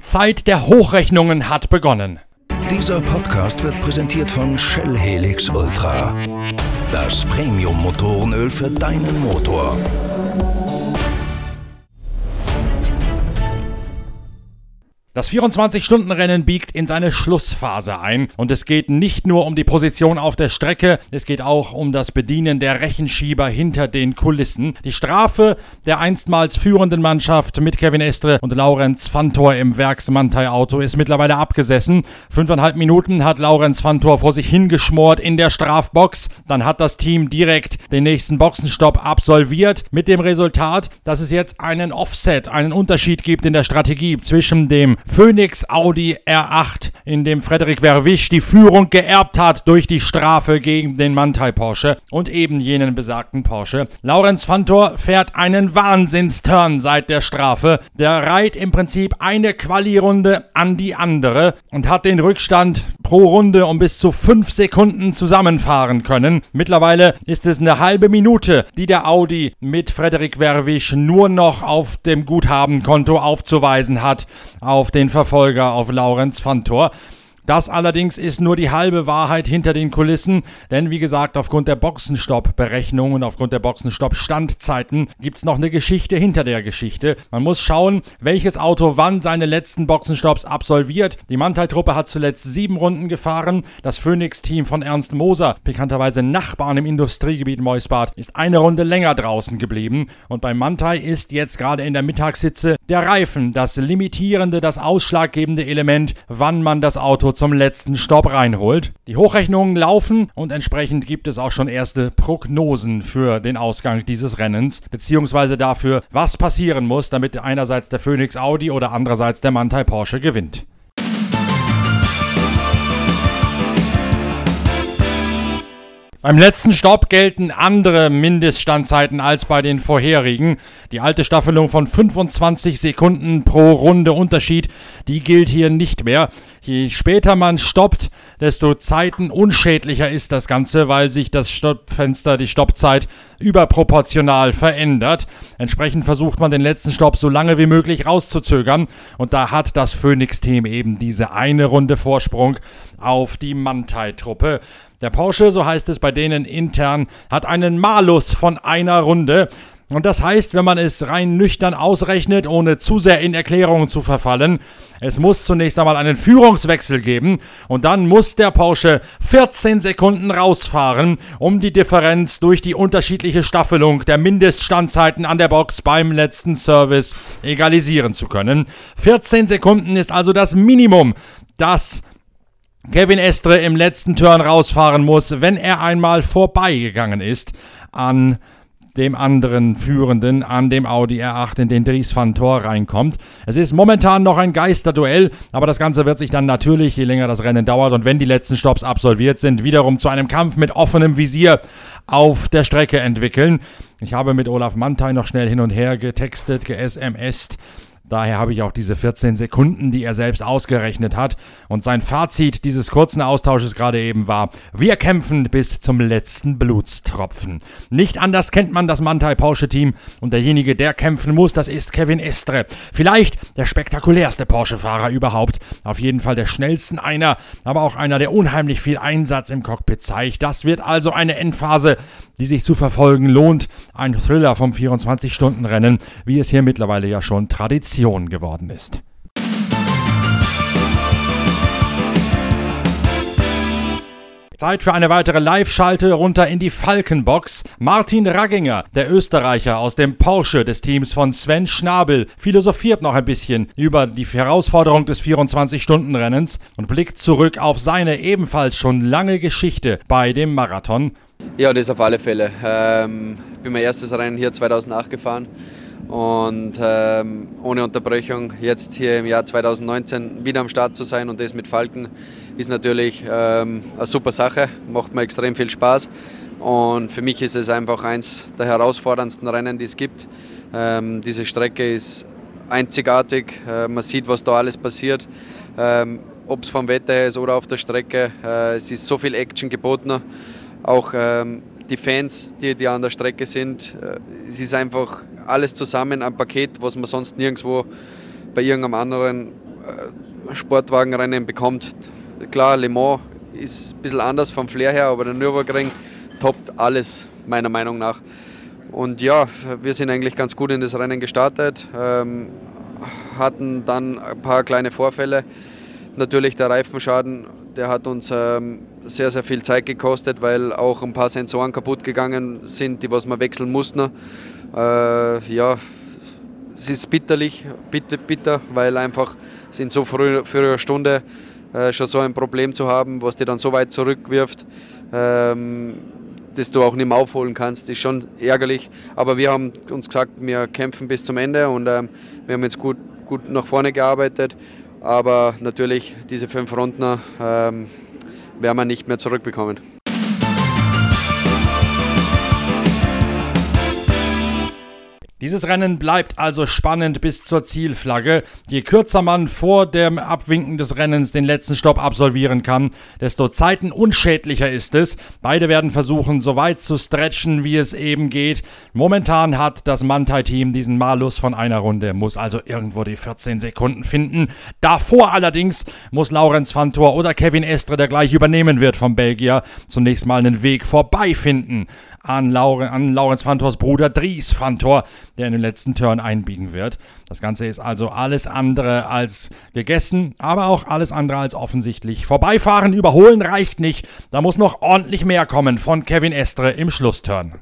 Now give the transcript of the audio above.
Die Zeit der Hochrechnungen hat begonnen. Dieser Podcast wird präsentiert von Shell Helix Ultra. Das Premium-Motorenöl für deinen Motor. Das 24-Stunden-Rennen biegt in seine Schlussphase ein und es geht nicht nur um die Position auf der Strecke, es geht auch um das Bedienen der Rechenschieber hinter den Kulissen. Die Strafe der einstmals führenden Mannschaft mit Kevin Estre und Laurenz Fantor im Werksmantei-Auto ist mittlerweile abgesessen. Fünfeinhalb Minuten hat Laurenz Fantor vor sich hingeschmort in der Strafbox. Dann hat das Team direkt den nächsten Boxenstopp absolviert mit dem Resultat, dass es jetzt einen Offset, einen Unterschied gibt in der Strategie zwischen dem Phoenix Audi R8, in dem Frederik Verwisch die Führung geerbt hat durch die Strafe gegen den Mantai Porsche und eben jenen besagten Porsche. Laurenz Fantor fährt einen Wahnsinnsturn seit der Strafe. Der reiht im Prinzip eine Quali-Runde an die andere und hat den Rückstand pro Runde um bis zu fünf Sekunden zusammenfahren können. Mittlerweile ist es eine halbe Minute, die der Audi mit Frederik Verwisch nur noch auf dem Guthabenkonto aufzuweisen hat auf den Verfolger, auf Laurenz Fantor. Das allerdings ist nur die halbe Wahrheit hinter den Kulissen, denn wie gesagt, aufgrund der Boxenstopp-Berechnungen und aufgrund der Boxenstopp-Standzeiten gibt es noch eine Geschichte hinter der Geschichte. Man muss schauen, welches Auto wann seine letzten Boxenstopps absolviert. Die Mantai-Truppe hat zuletzt sieben Runden gefahren. Das Phoenix-Team von Ernst Moser, bekannterweise Nachbarn im Industriegebiet Meusbad, ist eine Runde länger draußen geblieben. Und bei Mantai ist jetzt gerade in der Mittagssitze der Reifen das limitierende, das ausschlaggebende Element, wann man das Auto zum letzten Stopp reinholt. Die Hochrechnungen laufen und entsprechend gibt es auch schon erste Prognosen für den Ausgang dieses Rennens, beziehungsweise dafür, was passieren muss, damit einerseits der Phoenix Audi oder andererseits der Mantai Porsche gewinnt. Beim letzten Stopp gelten andere Mindeststandzeiten als bei den vorherigen. Die alte Staffelung von 25 Sekunden pro Runde Unterschied, die gilt hier nicht mehr. Je später man stoppt, desto zeitenunschädlicher ist das Ganze, weil sich das Stoppfenster, die Stoppzeit überproportional verändert. Entsprechend versucht man den letzten Stopp so lange wie möglich rauszuzögern und da hat das Phoenix-Team eben diese eine Runde Vorsprung auf die Mantai-Truppe. Der Porsche, so heißt es bei denen intern, hat einen Malus von einer Runde. Und das heißt, wenn man es rein nüchtern ausrechnet, ohne zu sehr in Erklärungen zu verfallen, es muss zunächst einmal einen Führungswechsel geben und dann muss der Porsche 14 Sekunden rausfahren, um die Differenz durch die unterschiedliche Staffelung der Mindeststandzeiten an der Box beim letzten Service egalisieren zu können. 14 Sekunden ist also das Minimum, das Kevin Estre im letzten Turn rausfahren muss, wenn er einmal vorbeigegangen ist an dem anderen Führenden, an dem Audi R8, in den Dries van Tor reinkommt. Es ist momentan noch ein Geisterduell, aber das Ganze wird sich dann natürlich, je länger das Rennen dauert und wenn die letzten Stops absolviert sind, wiederum zu einem Kampf mit offenem Visier auf der Strecke entwickeln. Ich habe mit Olaf Mantei noch schnell hin und her getextet, ge-SMSt Daher habe ich auch diese 14 Sekunden, die er selbst ausgerechnet hat. Und sein Fazit dieses kurzen Austausches gerade eben war, wir kämpfen bis zum letzten Blutstropfen. Nicht anders kennt man das Mantai Porsche Team und derjenige, der kämpfen muss, das ist Kevin Estre. Vielleicht der spektakulärste Porsche-Fahrer überhaupt. Auf jeden Fall der schnellsten einer, aber auch einer, der unheimlich viel Einsatz im Cockpit zeigt. Das wird also eine Endphase, die sich zu verfolgen lohnt. Ein Thriller vom 24-Stunden-Rennen, wie es hier mittlerweile ja schon Tradition geworden ist. Zeit für eine weitere Live-Schalte runter in die Falkenbox. Martin Ragginger, der Österreicher aus dem Porsche des Teams von Sven Schnabel, philosophiert noch ein bisschen über die Herausforderung des 24-Stunden-Rennens und blickt zurück auf seine ebenfalls schon lange Geschichte bei dem Marathon. Ja, das auf alle Fälle. Ähm, bin mein erstes Rennen hier 2008 gefahren und ähm, ohne Unterbrechung jetzt hier im Jahr 2019 wieder am Start zu sein und das mit Falken ist natürlich ähm, eine super Sache, macht mir extrem viel Spaß und für mich ist es einfach eins der herausforderndsten Rennen, die es gibt. Ähm, diese Strecke ist einzigartig, äh, man sieht, was da alles passiert. Ähm, Ob es vom Wetter her ist oder auf der Strecke, äh, es ist so viel Action geboten auch ähm, die Fans, die, die an der Strecke sind. Äh, es ist einfach alles zusammen ein Paket, was man sonst nirgendwo bei irgendeinem anderen Sportwagenrennen bekommt. Klar, Le Mans ist ein bisschen anders vom Flair her, aber der Nürburgring toppt alles, meiner Meinung nach. Und ja, wir sind eigentlich ganz gut in das Rennen gestartet, ähm, hatten dann ein paar kleine Vorfälle. Natürlich der Reifenschaden, der hat uns ähm, sehr, sehr viel Zeit gekostet, weil auch ein paar Sensoren kaputt gegangen sind, die was wir wechseln mussten. Äh, ja, es ist bitterlich, bitter, bitter, weil einfach in so früher, früher Stunde äh, schon so ein Problem zu haben, was dir dann so weit zurückwirft, ähm, dass du auch nicht mehr aufholen kannst, ist schon ärgerlich. Aber wir haben uns gesagt, wir kämpfen bis zum Ende und ähm, wir haben jetzt gut, gut nach vorne gearbeitet. Aber natürlich, diese fünf Runden ähm, werden wir nicht mehr zurückbekommen. Dieses Rennen bleibt also spannend bis zur Zielflagge. Je kürzer man vor dem Abwinken des Rennens den letzten Stopp absolvieren kann, desto zeitenunschädlicher ist es. Beide werden versuchen, so weit zu stretchen, wie es eben geht. Momentan hat das Mantai-Team diesen Malus von einer Runde, muss also irgendwo die 14 Sekunden finden. Davor allerdings muss Laurenz Fantor oder Kevin Estre, der gleich übernehmen wird vom Belgier, zunächst mal einen Weg vorbeifinden an, Laure, an Laurenz Fantors Bruder Dries Fantor, der in den letzten Turn einbiegen wird. Das Ganze ist also alles andere als gegessen, aber auch alles andere als offensichtlich. Vorbeifahren, überholen reicht nicht. Da muss noch ordentlich mehr kommen von Kevin Estre im Schlussturn.